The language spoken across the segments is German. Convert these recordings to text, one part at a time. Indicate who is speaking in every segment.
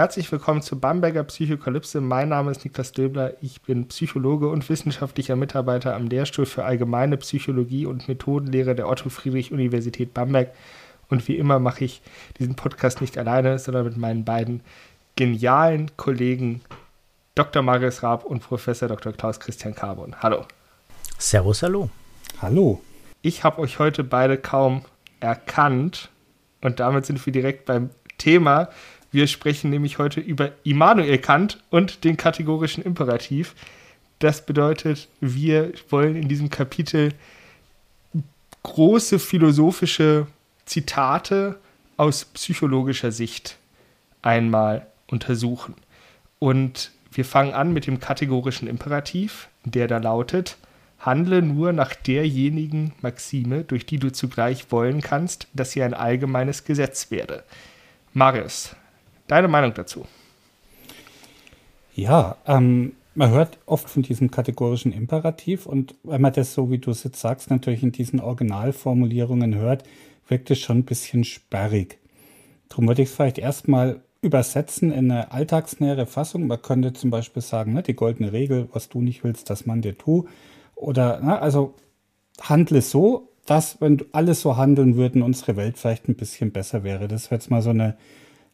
Speaker 1: Herzlich willkommen zur Bamberger Psychokalypse. Mein Name ist Niklas Döbler. Ich bin Psychologe und wissenschaftlicher Mitarbeiter am Lehrstuhl für Allgemeine Psychologie und Methodenlehre der Otto-Friedrich-Universität Bamberg. Und wie immer mache ich diesen Podcast nicht alleine, sondern mit meinen beiden genialen Kollegen Dr. Marius Raab und Professor Dr. Klaus Christian Carbon. Hallo.
Speaker 2: Servus, hallo.
Speaker 1: Hallo. Ich habe euch heute beide kaum erkannt und damit sind wir direkt beim Thema, wir sprechen nämlich heute über Immanuel Kant und den kategorischen Imperativ. Das bedeutet, wir wollen in diesem Kapitel große philosophische Zitate aus psychologischer Sicht einmal untersuchen. Und wir fangen an mit dem kategorischen Imperativ, der da lautet, handle nur nach derjenigen Maxime, durch die du zugleich wollen kannst, dass sie ein allgemeines Gesetz werde. Marius, Deine Meinung dazu?
Speaker 3: Ja, ähm, man hört oft von diesem kategorischen Imperativ und wenn man das so, wie du es jetzt sagst, natürlich in diesen Originalformulierungen hört, wirkt es schon ein bisschen sperrig. Darum würde ich es vielleicht erstmal übersetzen in eine alltagsnähere Fassung. Man könnte zum Beispiel sagen, ne, die goldene Regel, was du nicht willst, das man dir tu. Oder, ne, also handle so, dass, wenn alle so handeln würden, unsere Welt vielleicht ein bisschen besser wäre. Das wäre jetzt mal so eine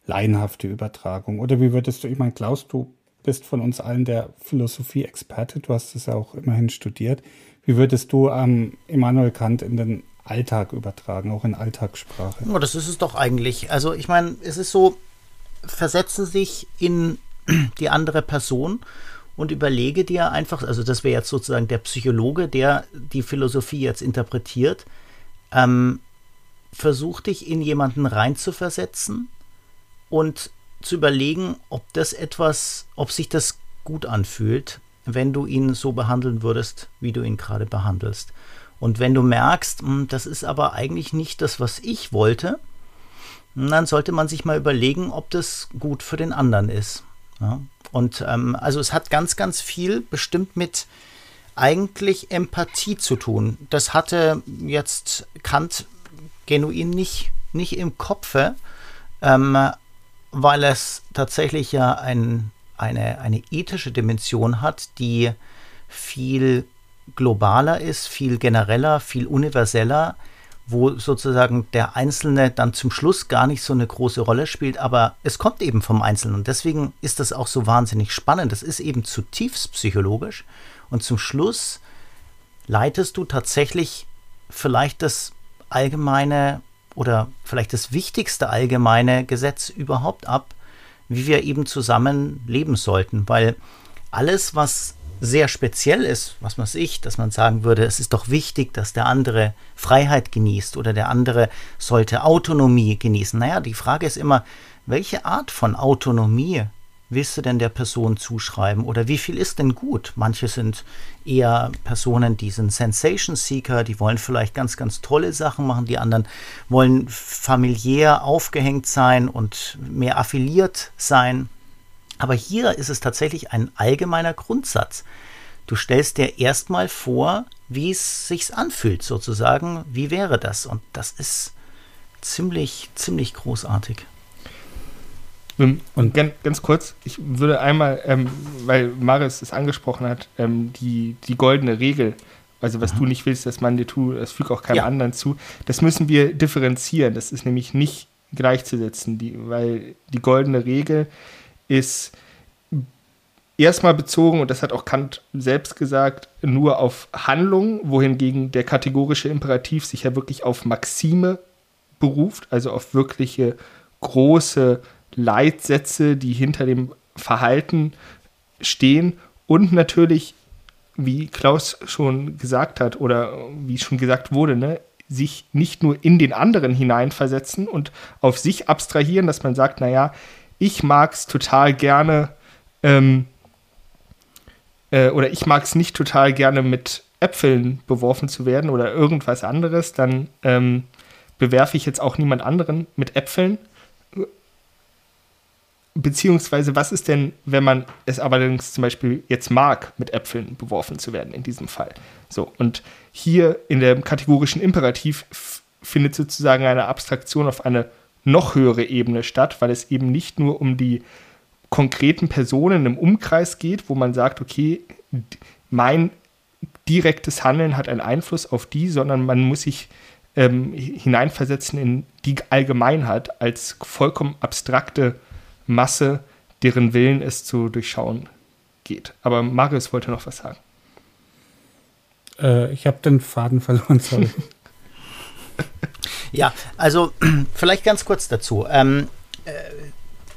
Speaker 3: laienhafte Übertragung? Oder wie würdest du, ich meine, Klaus, du bist von uns allen der Philosophie-Experte, du hast es ja auch immerhin studiert. Wie würdest du ähm, Immanuel Kant in den Alltag übertragen, auch in Alltagssprache?
Speaker 2: Oh, das ist es doch eigentlich. Also ich meine, es ist so, versetze sich in die andere Person und überlege dir einfach, also das wäre jetzt sozusagen der Psychologe, der die Philosophie jetzt interpretiert, ähm, versuch dich in jemanden reinzuversetzen und zu überlegen, ob das etwas, ob sich das gut anfühlt, wenn du ihn so behandeln würdest, wie du ihn gerade behandelst. Und wenn du merkst, hm, das ist aber eigentlich nicht das, was ich wollte, dann sollte man sich mal überlegen, ob das gut für den anderen ist. Ja? Und ähm, also es hat ganz, ganz viel bestimmt mit eigentlich Empathie zu tun. Das hatte jetzt Kant genuin nicht, nicht im Kopfe. Ähm, weil es tatsächlich ja ein, eine, eine ethische Dimension hat, die viel globaler ist, viel genereller, viel universeller, wo sozusagen der Einzelne dann zum Schluss gar nicht so eine große Rolle spielt, aber es kommt eben vom Einzelnen und deswegen ist das auch so wahnsinnig spannend. Das ist eben zutiefst psychologisch und zum Schluss leitest du tatsächlich vielleicht das allgemeine oder vielleicht das wichtigste allgemeine Gesetz überhaupt ab, wie wir eben zusammen leben sollten. Weil alles, was sehr speziell ist, was weiß ich, dass man sagen würde, es ist doch wichtig, dass der andere Freiheit genießt oder der andere sollte Autonomie genießen. Naja, die Frage ist immer, welche Art von Autonomie willst du denn der Person zuschreiben oder wie viel ist denn gut? Manche sind eher Personen, die sind Sensation Seeker, die wollen vielleicht ganz, ganz tolle Sachen machen, die anderen wollen familiär aufgehängt sein und mehr affiliiert sein. Aber hier ist es tatsächlich ein allgemeiner Grundsatz. Du stellst dir erstmal vor, wie es sich anfühlt, sozusagen, wie wäre das? Und das ist ziemlich, ziemlich großartig.
Speaker 1: Und ganz, ganz kurz, ich würde einmal, ähm, weil Maris es angesprochen hat, ähm, die, die goldene Regel, also was mhm. du nicht willst, dass man dir tut, das fügt auch keinem ja. anderen zu, das müssen wir differenzieren. Das ist nämlich nicht gleichzusetzen, die, weil die goldene Regel ist erstmal bezogen, und das hat auch Kant selbst gesagt, nur auf Handlung, wohingegen der kategorische Imperativ sich ja wirklich auf Maxime beruft, also auf wirkliche große Leitsätze, die hinter dem Verhalten stehen und natürlich, wie Klaus schon gesagt hat oder wie schon gesagt wurde, ne, sich nicht nur in den anderen hineinversetzen und auf sich abstrahieren, dass man sagt, naja, ich mag es total gerne ähm, äh, oder ich mag es nicht total gerne mit Äpfeln beworfen zu werden oder irgendwas anderes, dann ähm, bewerfe ich jetzt auch niemand anderen mit Äpfeln. Beziehungsweise, was ist denn, wenn man es allerdings zum Beispiel jetzt mag, mit Äpfeln beworfen zu werden, in diesem Fall? So, und hier in dem kategorischen Imperativ findet sozusagen eine Abstraktion auf eine noch höhere Ebene statt, weil es eben nicht nur um die konkreten Personen im Umkreis geht, wo man sagt, okay, mein direktes Handeln hat einen Einfluss auf die, sondern man muss sich ähm, hineinversetzen in die Allgemeinheit als vollkommen abstrakte Masse, deren Willen es zu durchschauen geht. Aber Marius wollte noch was sagen.
Speaker 3: Äh, ich habe den Faden verloren, sorry.
Speaker 2: ja, also vielleicht ganz kurz dazu. Ähm, äh,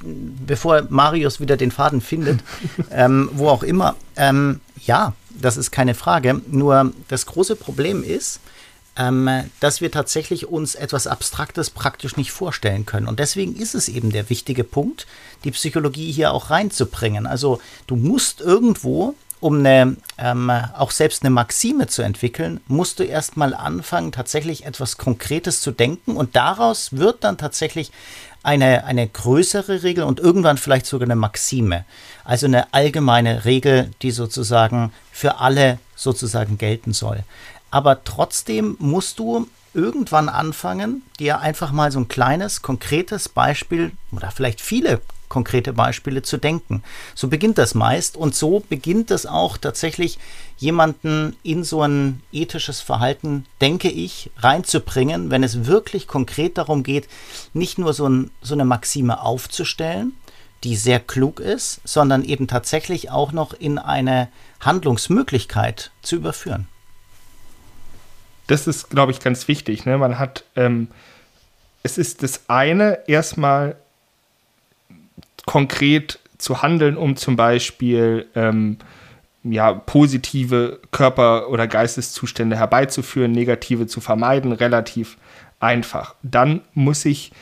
Speaker 2: bevor Marius wieder den Faden findet, ähm, wo auch immer, ähm, ja, das ist keine Frage. Nur das große Problem ist, dass wir tatsächlich uns etwas Abstraktes praktisch nicht vorstellen können. Und deswegen ist es eben der wichtige Punkt, die Psychologie hier auch reinzubringen. Also du musst irgendwo, um eine, ähm, auch selbst eine Maxime zu entwickeln, musst du erstmal anfangen, tatsächlich etwas Konkretes zu denken und daraus wird dann tatsächlich eine, eine größere Regel und irgendwann vielleicht sogar eine Maxime. Also eine allgemeine Regel, die sozusagen für alle sozusagen gelten soll. Aber trotzdem musst du irgendwann anfangen, dir einfach mal so ein kleines, konkretes Beispiel oder vielleicht viele konkrete Beispiele zu denken. So beginnt das meist und so beginnt es auch tatsächlich jemanden in so ein ethisches Verhalten, denke ich, reinzubringen, wenn es wirklich konkret darum geht, nicht nur so, ein, so eine Maxime aufzustellen, die sehr klug ist, sondern eben tatsächlich auch noch in eine Handlungsmöglichkeit zu überführen
Speaker 1: das ist, glaube ich, ganz wichtig. Ne? Man hat, ähm, es ist das eine, erstmal konkret zu handeln, um zum Beispiel ähm, ja, positive Körper- oder Geisteszustände herbeizuführen, negative zu vermeiden, relativ einfach. Dann muss ich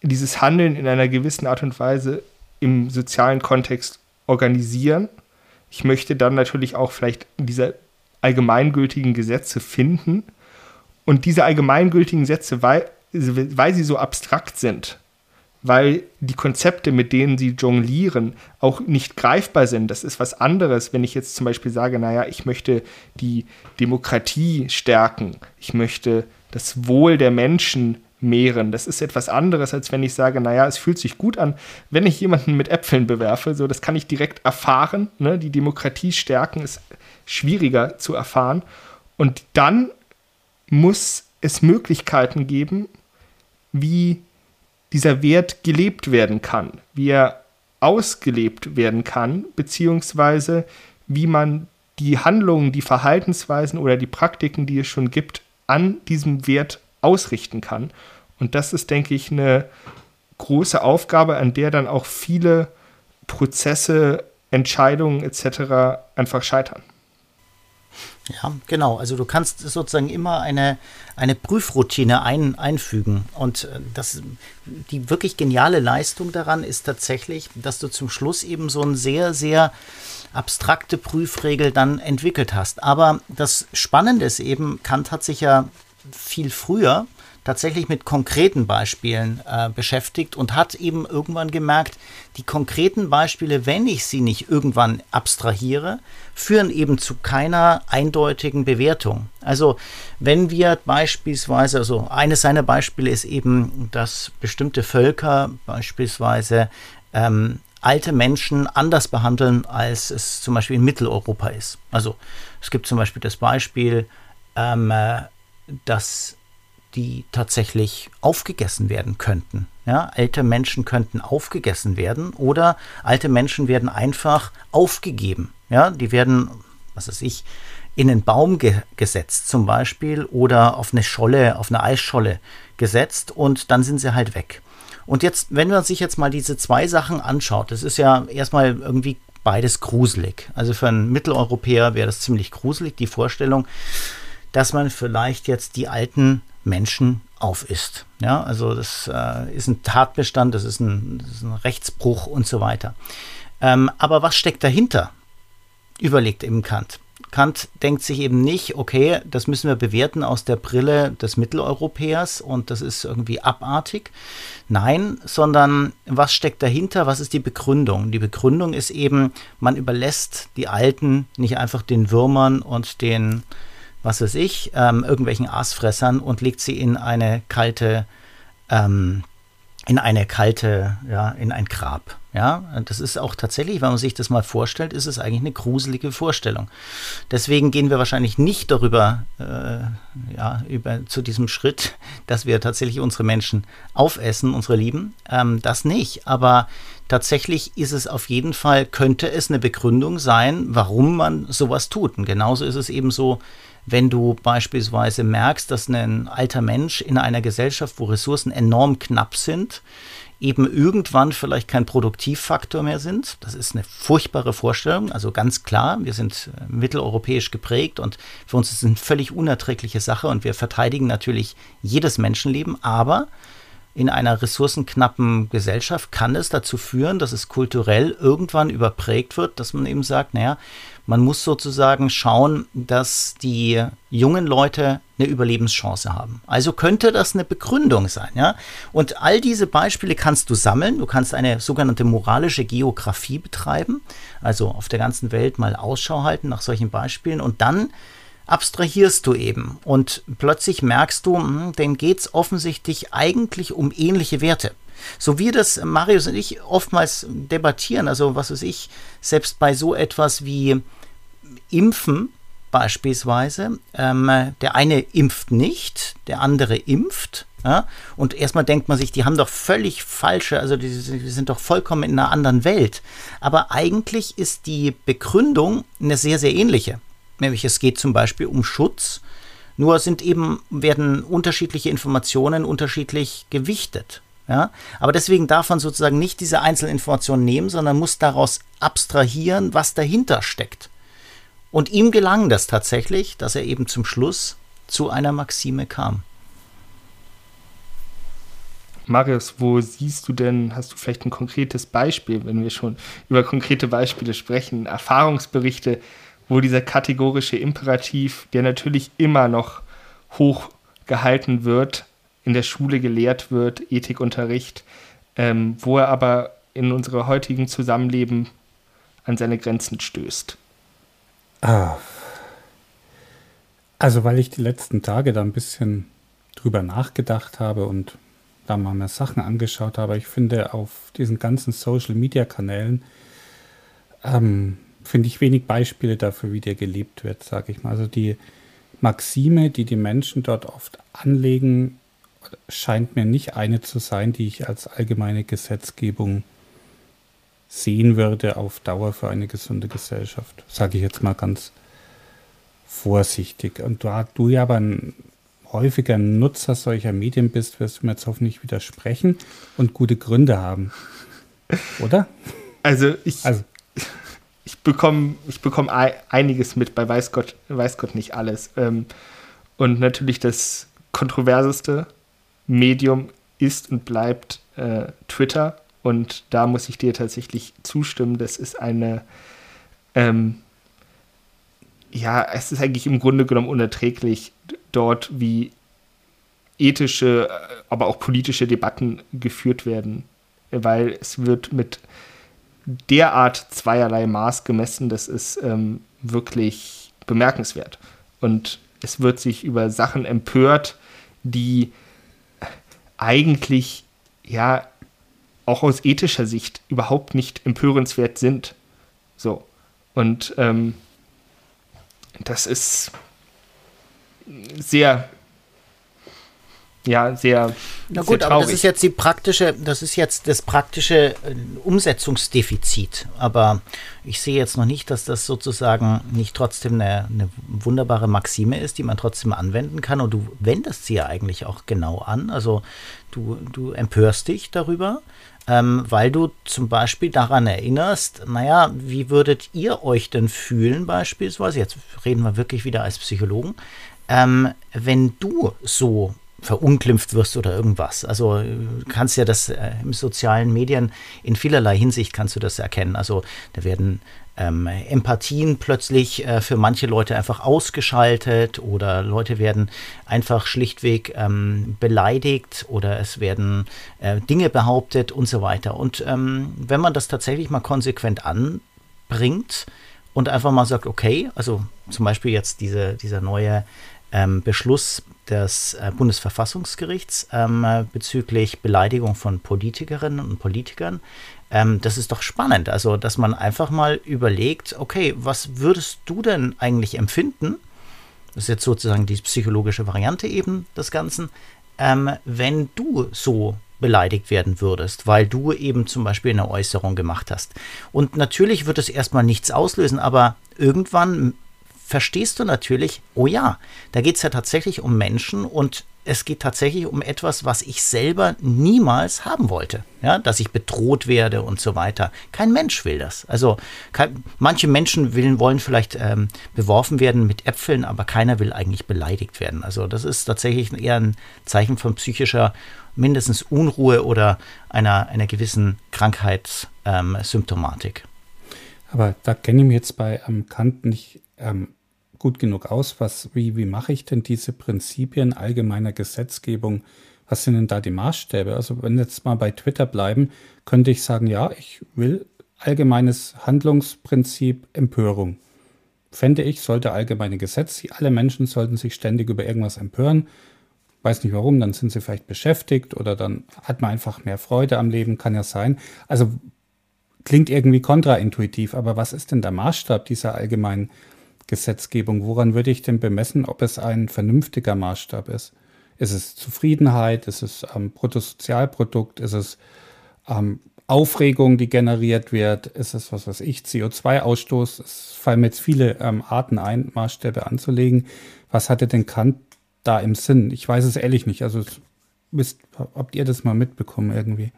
Speaker 1: dieses Handeln in einer gewissen Art und Weise im sozialen Kontext organisieren. Ich möchte dann natürlich auch vielleicht diese allgemeingültigen Gesetze finden. Und diese allgemeingültigen Sätze, weil, weil sie so abstrakt sind, weil die Konzepte, mit denen sie jonglieren, auch nicht greifbar sind. Das ist was anderes, wenn ich jetzt zum Beispiel sage, naja, ich möchte die Demokratie stärken, ich möchte das Wohl der Menschen mehren. Das ist etwas anderes, als wenn ich sage, naja, es fühlt sich gut an, wenn ich jemanden mit Äpfeln bewerfe. So, das kann ich direkt erfahren. Ne? Die Demokratie stärken ist schwieriger zu erfahren. Und dann muss es Möglichkeiten geben, wie dieser Wert gelebt werden kann, wie er ausgelebt werden kann, beziehungsweise wie man die Handlungen, die Verhaltensweisen oder die Praktiken, die es schon gibt, an diesem Wert ausrichten kann. Und das ist, denke ich, eine große Aufgabe, an der dann auch viele Prozesse, Entscheidungen etc. einfach scheitern.
Speaker 2: Ja, genau. Also du kannst sozusagen immer eine, eine Prüfroutine ein, einfügen. Und äh, das, die wirklich geniale Leistung daran ist tatsächlich, dass du zum Schluss eben so eine sehr, sehr abstrakte Prüfregel dann entwickelt hast. Aber das Spannende ist eben, Kant hat sich ja viel früher tatsächlich mit konkreten Beispielen äh, beschäftigt und hat eben irgendwann gemerkt, die konkreten Beispiele, wenn ich sie nicht irgendwann abstrahiere, führen eben zu keiner eindeutigen Bewertung. Also wenn wir beispielsweise, also eines seiner Beispiele ist eben, dass bestimmte Völker beispielsweise ähm, alte Menschen anders behandeln, als es zum Beispiel in Mitteleuropa ist. Also es gibt zum Beispiel das Beispiel, ähm, äh, dass die tatsächlich aufgegessen werden könnten. Ja, alte Menschen könnten aufgegessen werden oder alte Menschen werden einfach aufgegeben. Ja, die werden, was weiß ich, in einen Baum ge gesetzt zum Beispiel oder auf eine Scholle, auf eine Eisscholle gesetzt und dann sind sie halt weg. Und jetzt, wenn man sich jetzt mal diese zwei Sachen anschaut, das ist ja erstmal irgendwie beides gruselig. Also für einen Mitteleuropäer wäre das ziemlich gruselig, die Vorstellung, dass man vielleicht jetzt die alten Menschen aufisst. Ja, also das äh, ist ein Tatbestand, das ist ein, das ist ein Rechtsbruch und so weiter. Ähm, aber was steckt dahinter? Überlegt eben Kant. Kant denkt sich eben nicht, okay, das müssen wir bewerten aus der Brille des Mitteleuropäers und das ist irgendwie abartig. Nein, sondern was steckt dahinter? Was ist die Begründung? Die Begründung ist eben, man überlässt die Alten nicht einfach den Würmern und den, was weiß ich, ähm, irgendwelchen Aasfressern und legt sie in eine kalte ähm, in eine kalte, ja, in ein Grab. Ja, das ist auch tatsächlich, wenn man sich das mal vorstellt, ist es eigentlich eine gruselige Vorstellung. Deswegen gehen wir wahrscheinlich nicht darüber, äh, ja, über zu diesem Schritt, dass wir tatsächlich unsere Menschen aufessen, unsere Lieben. Ähm, das nicht. Aber tatsächlich ist es auf jeden Fall, könnte es eine Begründung sein, warum man sowas tut. Und genauso ist es eben so, wenn du beispielsweise merkst, dass ein alter Mensch in einer Gesellschaft, wo Ressourcen enorm knapp sind, eben irgendwann vielleicht kein Produktivfaktor mehr sind. Das ist eine furchtbare Vorstellung. Also ganz klar, wir sind äh, mitteleuropäisch geprägt und für uns ist es eine völlig unerträgliche Sache und wir verteidigen natürlich jedes Menschenleben, aber in einer ressourcenknappen Gesellschaft kann es dazu führen, dass es kulturell irgendwann überprägt wird, dass man eben sagt, naja, man muss sozusagen schauen, dass die jungen Leute eine Überlebenschance haben. Also könnte das eine Begründung sein, ja? Und all diese Beispiele kannst du sammeln. Du kannst eine sogenannte moralische Geografie betreiben, also auf der ganzen Welt mal Ausschau halten nach solchen Beispielen und dann abstrahierst du eben und plötzlich merkst du, hm, denen geht es offensichtlich eigentlich um ähnliche Werte. So wie das Marius und ich oftmals debattieren, also was weiß ich, selbst bei so etwas wie Impfen beispielsweise, ähm, der eine impft nicht, der andere impft. Ja? Und erstmal denkt man sich, die haben doch völlig falsche, also die, die sind doch vollkommen in einer anderen Welt. Aber eigentlich ist die Begründung eine sehr, sehr ähnliche. Nämlich es geht zum Beispiel um Schutz, nur sind eben, werden unterschiedliche Informationen unterschiedlich gewichtet. Ja? Aber deswegen darf man sozusagen nicht diese einzelnen Informationen nehmen, sondern muss daraus abstrahieren, was dahinter steckt. Und ihm gelang das tatsächlich, dass er eben zum Schluss zu einer Maxime kam.
Speaker 1: Marius, wo siehst du denn, hast du vielleicht ein konkretes Beispiel, wenn wir schon über konkrete Beispiele sprechen, Erfahrungsberichte, wo dieser kategorische Imperativ, der natürlich immer noch hoch gehalten wird, in der Schule gelehrt wird, Ethikunterricht, ähm, wo er aber in unserem heutigen Zusammenleben an seine Grenzen stößt.
Speaker 3: Ah. Also weil ich die letzten Tage da ein bisschen drüber nachgedacht habe und da mal mehr Sachen angeschaut habe, ich finde auf diesen ganzen Social-Media-Kanälen ähm, finde ich wenig Beispiele dafür, wie der gelebt wird, sage ich mal. Also die Maxime, die die Menschen dort oft anlegen, scheint mir nicht eine zu sein, die ich als allgemeine Gesetzgebung sehen würde auf Dauer für eine gesunde Gesellschaft. Sage ich jetzt mal ganz vorsichtig. Und da du ja aber ein häufiger Nutzer solcher Medien bist, wirst du mir jetzt hoffentlich widersprechen und gute Gründe haben. Oder?
Speaker 1: Also ich, also. ich bekomme ich bekomm einiges mit, bei weiß Gott, weiß Gott nicht alles. Ähm, und natürlich das kontroverseste Medium ist und bleibt äh, Twitter. Und da muss ich dir tatsächlich zustimmen. Das ist eine, ähm, ja, es ist eigentlich im Grunde genommen unerträglich, dort wie ethische, aber auch politische Debatten geführt werden. Weil es wird mit derart zweierlei Maß gemessen, das ist ähm, wirklich bemerkenswert. Und es wird sich über Sachen empört, die eigentlich ja auch aus ethischer Sicht überhaupt nicht empörenswert sind. So. Und ähm, das ist sehr ja, sehr.
Speaker 2: Na gut, sehr aber das ist jetzt die praktische, das ist jetzt das praktische äh, Umsetzungsdefizit. Aber ich sehe jetzt noch nicht, dass das sozusagen nicht trotzdem eine, eine wunderbare Maxime ist, die man trotzdem anwenden kann. Und du wendest sie ja eigentlich auch genau an. Also du, du empörst dich darüber, ähm, weil du zum Beispiel daran erinnerst, naja, wie würdet ihr euch denn fühlen beispielsweise, jetzt reden wir wirklich wieder als Psychologen, ähm, wenn du so verunglimpft wirst oder irgendwas. Also du kannst ja das äh, im sozialen Medien in vielerlei Hinsicht kannst du das erkennen. Also da werden ähm, Empathien plötzlich äh, für manche Leute einfach ausgeschaltet oder Leute werden einfach schlichtweg ähm, beleidigt oder es werden äh, Dinge behauptet und so weiter. Und ähm, wenn man das tatsächlich mal konsequent anbringt und einfach mal sagt, okay, also zum Beispiel jetzt diese, dieser neue ähm, Beschluss des äh, Bundesverfassungsgerichts ähm, bezüglich Beleidigung von Politikerinnen und Politikern, ähm, das ist doch spannend. Also, dass man einfach mal überlegt, okay, was würdest du denn eigentlich empfinden? Das ist jetzt sozusagen die psychologische Variante eben des Ganzen, ähm, wenn du so beleidigt werden würdest, weil du eben zum Beispiel eine Äußerung gemacht hast. Und natürlich wird es erstmal nichts auslösen, aber irgendwann verstehst du natürlich, oh ja, da geht es ja tatsächlich um Menschen und es geht tatsächlich um etwas, was ich selber niemals haben wollte. Ja, dass ich bedroht werde und so weiter. Kein Mensch will das. Also kein, manche Menschen will, wollen vielleicht ähm, beworfen werden mit Äpfeln, aber keiner will eigentlich beleidigt werden. Also das ist tatsächlich eher ein Zeichen von psychischer mindestens Unruhe oder einer, einer gewissen Krankheitssymptomatik. Ähm,
Speaker 3: aber da kenne ich mich jetzt bei ähm, Kant nicht ähm, gut genug aus, was, wie, wie mache ich denn diese Prinzipien allgemeiner Gesetzgebung? Was sind denn da die Maßstäbe? Also wenn jetzt mal bei Twitter bleiben, könnte ich sagen, ja, ich will allgemeines Handlungsprinzip Empörung. Fände ich, sollte allgemeine Gesetz, alle Menschen sollten sich ständig über irgendwas empören. Weiß nicht warum, dann sind sie vielleicht beschäftigt oder dann hat man einfach mehr Freude am Leben, kann ja sein. Also klingt irgendwie kontraintuitiv, aber was ist denn der Maßstab dieser allgemeinen Gesetzgebung, woran würde ich denn bemessen, ob es ein vernünftiger Maßstab ist? Ist es Zufriedenheit? Ist es ähm, Bruttosozialprodukt? Ist es ähm, Aufregung, die generiert wird? Ist es, was weiß ich, CO2-Ausstoß? Es fallen mir jetzt viele ähm, Arten ein, Maßstäbe anzulegen. Was hatte denn Kant da im Sinn? Ich weiß es ehrlich nicht. Also wisst, habt ihr das mal mitbekommen irgendwie?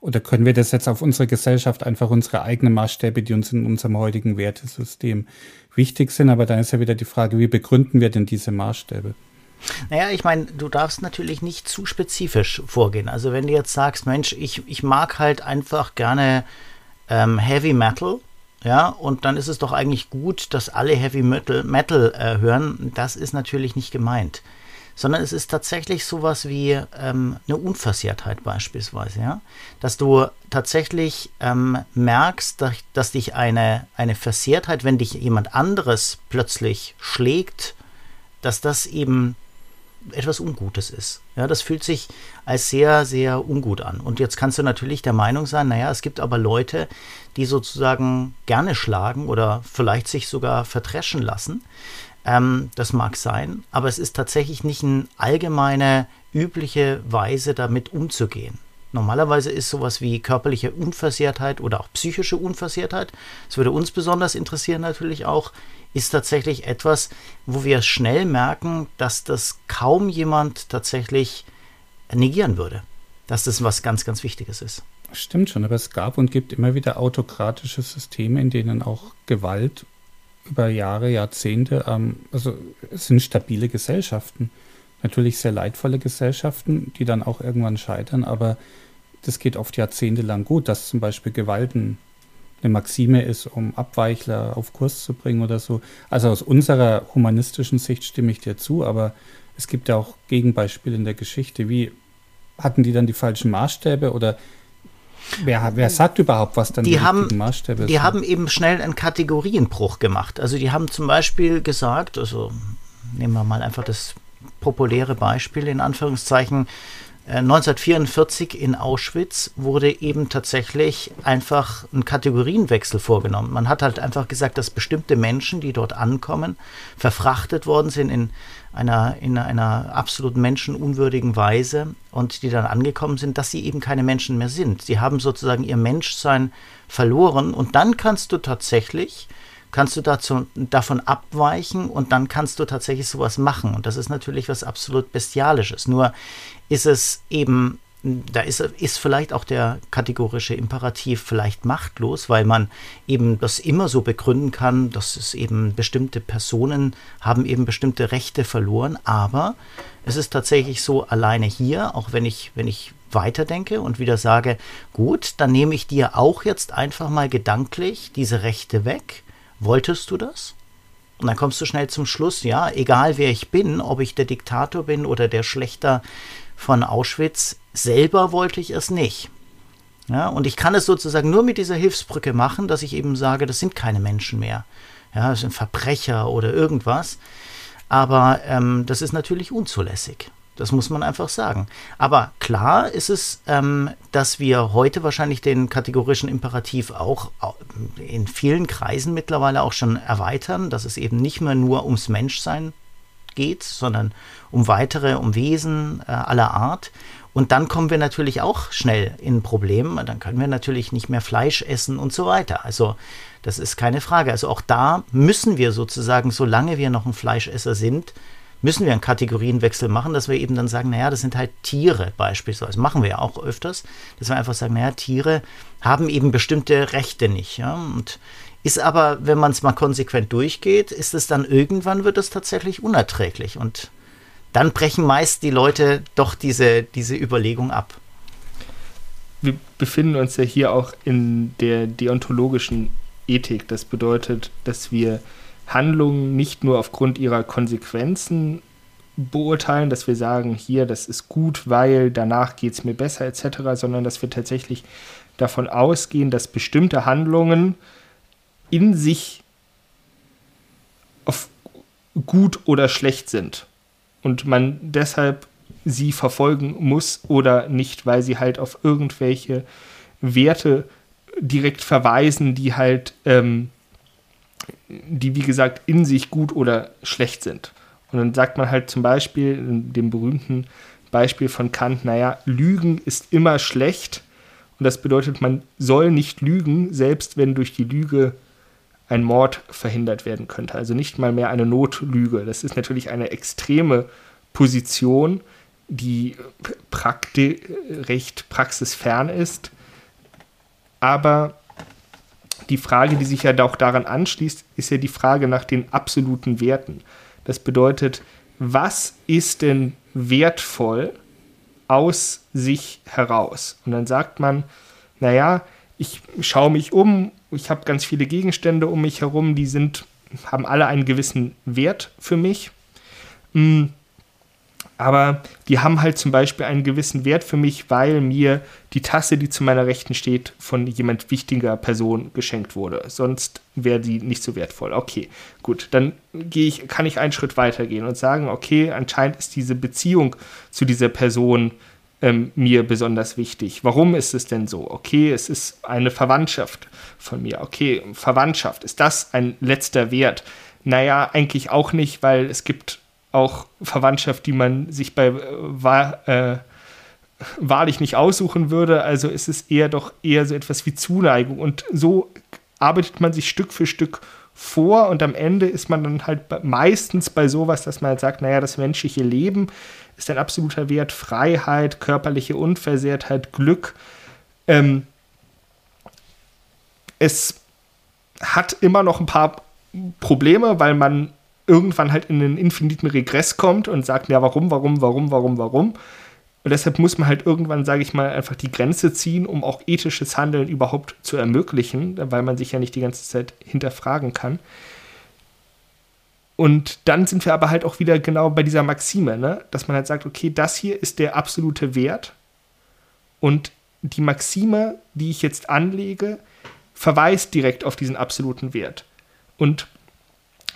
Speaker 3: Oder können wir das jetzt auf unsere Gesellschaft einfach unsere eigenen Maßstäbe, die uns in unserem heutigen Wertesystem wichtig sind? Aber dann ist ja wieder die Frage, wie begründen wir denn diese Maßstäbe?
Speaker 2: Naja, ich meine, du darfst natürlich nicht zu spezifisch vorgehen. Also wenn du jetzt sagst, Mensch, ich, ich mag halt einfach gerne ähm, Heavy Metal, ja, und dann ist es doch eigentlich gut, dass alle Heavy Metal, Metal äh, hören. Das ist natürlich nicht gemeint sondern es ist tatsächlich sowas wie ähm, eine Unversehrtheit beispielsweise, ja, dass du tatsächlich ähm, merkst, dass, dass, dich eine, eine Versehrtheit, wenn dich jemand anderes plötzlich schlägt, dass das eben etwas Ungutes ist. Ja, das fühlt sich als sehr, sehr ungut an. Und jetzt kannst du natürlich der Meinung sein, naja, es gibt aber Leute, die sozusagen gerne schlagen oder vielleicht sich sogar vertreschen lassen. Ähm, das mag sein, aber es ist tatsächlich nicht eine allgemeine, übliche Weise, damit umzugehen. Normalerweise ist sowas wie körperliche Unversehrtheit oder auch psychische Unversehrtheit, das würde uns besonders interessieren natürlich auch, ist tatsächlich etwas, wo wir schnell merken, dass das kaum jemand tatsächlich negieren würde. Dass das was ganz, ganz Wichtiges ist.
Speaker 3: Stimmt schon, aber es gab und gibt immer wieder autokratische Systeme, in denen auch Gewalt über Jahre, Jahrzehnte, ähm, also es sind stabile Gesellschaften. Natürlich sehr leidvolle Gesellschaften, die dann auch irgendwann scheitern, aber das geht oft jahrzehntelang gut, dass zum Beispiel Gewalten eine Maxime ist, um Abweichler auf Kurs zu bringen oder so. Also aus unserer humanistischen Sicht stimme ich dir zu, aber es gibt ja auch Gegenbeispiele in der Geschichte. Wie hatten die dann die falschen Maßstäbe oder Wer, wer sagt überhaupt, was dann
Speaker 2: die, die haben, Maßstäbe Die sind? haben eben schnell einen Kategorienbruch gemacht. Also die haben zum Beispiel gesagt, also nehmen wir mal einfach das populäre Beispiel in Anführungszeichen, 1944 äh, in Auschwitz wurde eben tatsächlich einfach ein Kategorienwechsel vorgenommen. Man hat halt einfach gesagt, dass bestimmte Menschen, die dort ankommen, verfrachtet worden sind in einer, in einer absolut menschenunwürdigen Weise und die dann angekommen sind, dass sie eben keine Menschen mehr sind. Sie haben sozusagen ihr Menschsein verloren und dann kannst du tatsächlich kannst du dazu, davon abweichen und dann kannst du tatsächlich sowas machen. Und das ist natürlich was absolut Bestialisches. Nur ist es eben da ist, ist vielleicht auch der kategorische Imperativ vielleicht machtlos, weil man eben das immer so begründen kann, dass es eben bestimmte Personen haben eben bestimmte Rechte verloren, aber es ist tatsächlich so alleine hier, auch wenn ich, wenn ich weiterdenke und wieder sage, gut, dann nehme ich dir auch jetzt einfach mal gedanklich diese Rechte weg. Wolltest du das? Und dann kommst du schnell zum Schluss, ja, egal wer ich bin, ob ich der Diktator bin oder der Schlechter von Auschwitz, selber wollte ich es nicht. Ja, und ich kann es sozusagen nur mit dieser Hilfsbrücke machen, dass ich eben sage, das sind keine Menschen mehr. Ja, das sind Verbrecher oder irgendwas. Aber ähm, das ist natürlich unzulässig. Das muss man einfach sagen. Aber klar ist es, ähm, dass wir heute wahrscheinlich den kategorischen Imperativ auch in vielen Kreisen mittlerweile auch schon erweitern, dass es eben nicht mehr nur ums Menschsein geht, sondern um weitere, um Wesen äh, aller Art. Und dann kommen wir natürlich auch schnell in ein Problem. Dann können wir natürlich nicht mehr Fleisch essen und so weiter. Also das ist keine Frage. Also auch da müssen wir sozusagen, solange wir noch ein Fleischesser sind, müssen wir einen Kategorienwechsel machen, dass wir eben dann sagen, naja, das sind halt Tiere beispielsweise. Machen wir ja auch öfters, dass wir einfach sagen, naja, Tiere haben eben bestimmte Rechte nicht. Ja? Und ist aber, wenn man es mal konsequent durchgeht, ist es dann irgendwann wird es tatsächlich unerträglich. Und dann brechen meist die Leute doch diese, diese Überlegung ab.
Speaker 1: Wir befinden uns ja hier auch in der deontologischen Ethik. Das bedeutet, dass wir Handlungen nicht nur aufgrund ihrer Konsequenzen beurteilen, dass wir sagen, hier, das ist gut, weil danach geht es mir besser etc., sondern dass wir tatsächlich davon ausgehen, dass bestimmte Handlungen in sich gut oder schlecht sind und man deshalb sie verfolgen muss oder nicht, weil sie halt auf irgendwelche Werte direkt verweisen, die halt ähm, die wie gesagt in sich gut oder schlecht sind. Und dann sagt man halt zum Beispiel in dem berühmten Beispiel von Kant, naja, Lügen ist immer schlecht und das bedeutet, man soll nicht lügen, selbst wenn durch die Lüge ein Mord verhindert werden könnte. Also nicht mal mehr eine Notlüge. Das ist natürlich eine extreme Position, die prakti recht praxisfern ist. Aber die Frage, die sich ja auch daran anschließt, ist ja die Frage nach den absoluten Werten. Das bedeutet, was ist denn wertvoll aus sich heraus? Und dann sagt man, naja, ich schaue mich um, ich habe ganz viele Gegenstände um mich herum, die sind, haben alle einen gewissen Wert für mich. Hm, aber die haben halt zum Beispiel einen gewissen Wert für mich, weil mir die Tasse, die zu meiner Rechten steht, von jemand wichtiger Person geschenkt wurde. Sonst wäre die nicht so wertvoll. Okay, gut, dann gehe ich, kann ich einen Schritt weiter gehen und sagen, okay, anscheinend ist diese Beziehung zu dieser Person ähm, mir besonders wichtig. Warum ist es denn so? Okay, es ist eine Verwandtschaft von mir. Okay, Verwandtschaft, ist das ein letzter Wert? Naja, eigentlich auch nicht, weil es gibt auch Verwandtschaft, die man sich bei äh, äh, wahrlich nicht aussuchen würde. Also ist es eher doch eher so etwas wie Zuneigung. Und so arbeitet man sich Stück für Stück vor und am Ende ist man dann halt meistens bei sowas, dass man halt sagt, naja, das menschliche Leben ist ein absoluter Wert, Freiheit, körperliche Unversehrtheit, Glück. Ähm, es hat immer noch ein paar Probleme, weil man irgendwann halt in einen infiniten Regress kommt und sagt, ja, warum, warum, warum, warum, warum. Und deshalb muss man halt irgendwann, sage ich mal, einfach die Grenze ziehen, um auch ethisches Handeln überhaupt zu ermöglichen, weil man sich ja nicht die ganze Zeit hinterfragen kann. Und dann sind wir aber halt auch wieder genau bei dieser Maxime, ne? dass man halt sagt, okay, das hier ist der absolute Wert. Und die Maxime, die ich jetzt anlege, verweist direkt auf diesen absoluten Wert. Und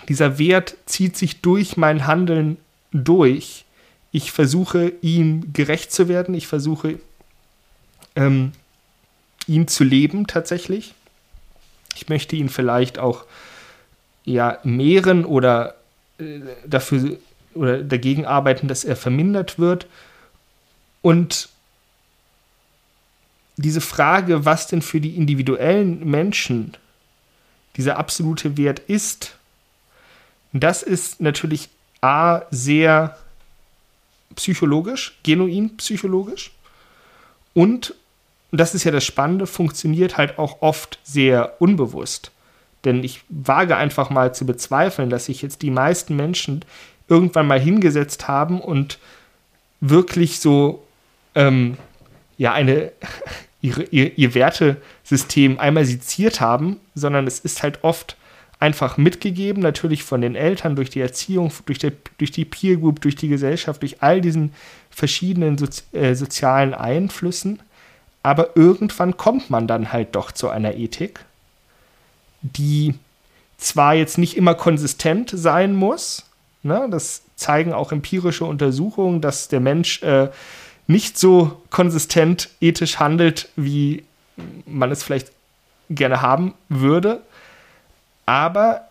Speaker 1: dieser Wert zieht sich durch mein Handeln durch. Ich versuche, ihm gerecht zu werden. Ich versuche, ähm, ihn zu leben tatsächlich. Ich möchte ihn vielleicht auch ja, mehren oder äh, dafür oder dagegen arbeiten, dass er vermindert wird. Und diese Frage, was denn für die individuellen Menschen dieser absolute Wert ist, das ist natürlich A, sehr psychologisch, genuin psychologisch. Und, und das ist ja das Spannende, funktioniert halt auch oft sehr unbewusst. Denn ich wage einfach mal zu bezweifeln, dass sich jetzt die meisten Menschen irgendwann mal hingesetzt haben und wirklich so ähm, ja eine ihre, ihr, ihr Wertesystem einmal seziert haben, sondern es ist halt oft einfach mitgegeben, natürlich von den Eltern, durch die Erziehung, durch, der, durch die Peer Group, durch die Gesellschaft, durch all diesen verschiedenen Sozi äh, sozialen Einflüssen. Aber irgendwann kommt man dann halt doch zu einer Ethik, die zwar jetzt nicht immer konsistent sein muss, ne, das zeigen auch empirische Untersuchungen, dass der Mensch äh, nicht so konsistent ethisch handelt, wie man es vielleicht gerne haben würde. Aber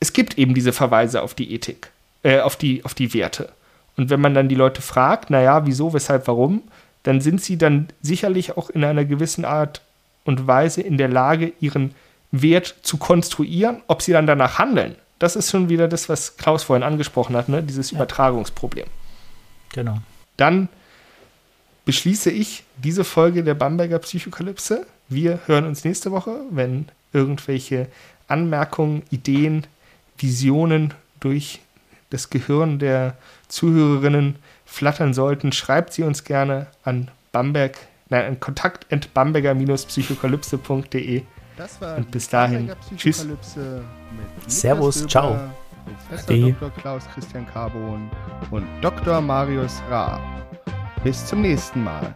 Speaker 1: es gibt eben diese Verweise auf die Ethik, äh, auf, die, auf die Werte. Und wenn man dann die Leute fragt, naja, wieso, weshalb, warum, dann sind sie dann sicherlich auch in einer gewissen Art und Weise in der Lage, ihren Wert zu konstruieren. Ob sie dann danach handeln, das ist schon wieder das, was Klaus vorhin angesprochen hat, ne? dieses ja. Übertragungsproblem.
Speaker 2: Genau.
Speaker 1: Dann beschließe ich diese Folge der Bamberger Psychokalypse. Wir hören uns nächste Woche, wenn irgendwelche Anmerkungen, Ideen, Visionen durch das Gehirn der Zuhörerinnen flattern sollten, schreibt sie uns gerne an Bamberg, nein, an kontakt.bamberger-psychokalypse.de.
Speaker 4: Das war
Speaker 1: Und bis dahin, tschüss.
Speaker 2: Servus, ciao.
Speaker 4: Professor. Dr. Klaus Christian Carbon und Dr. Marius Ra. Bis zum nächsten Mal.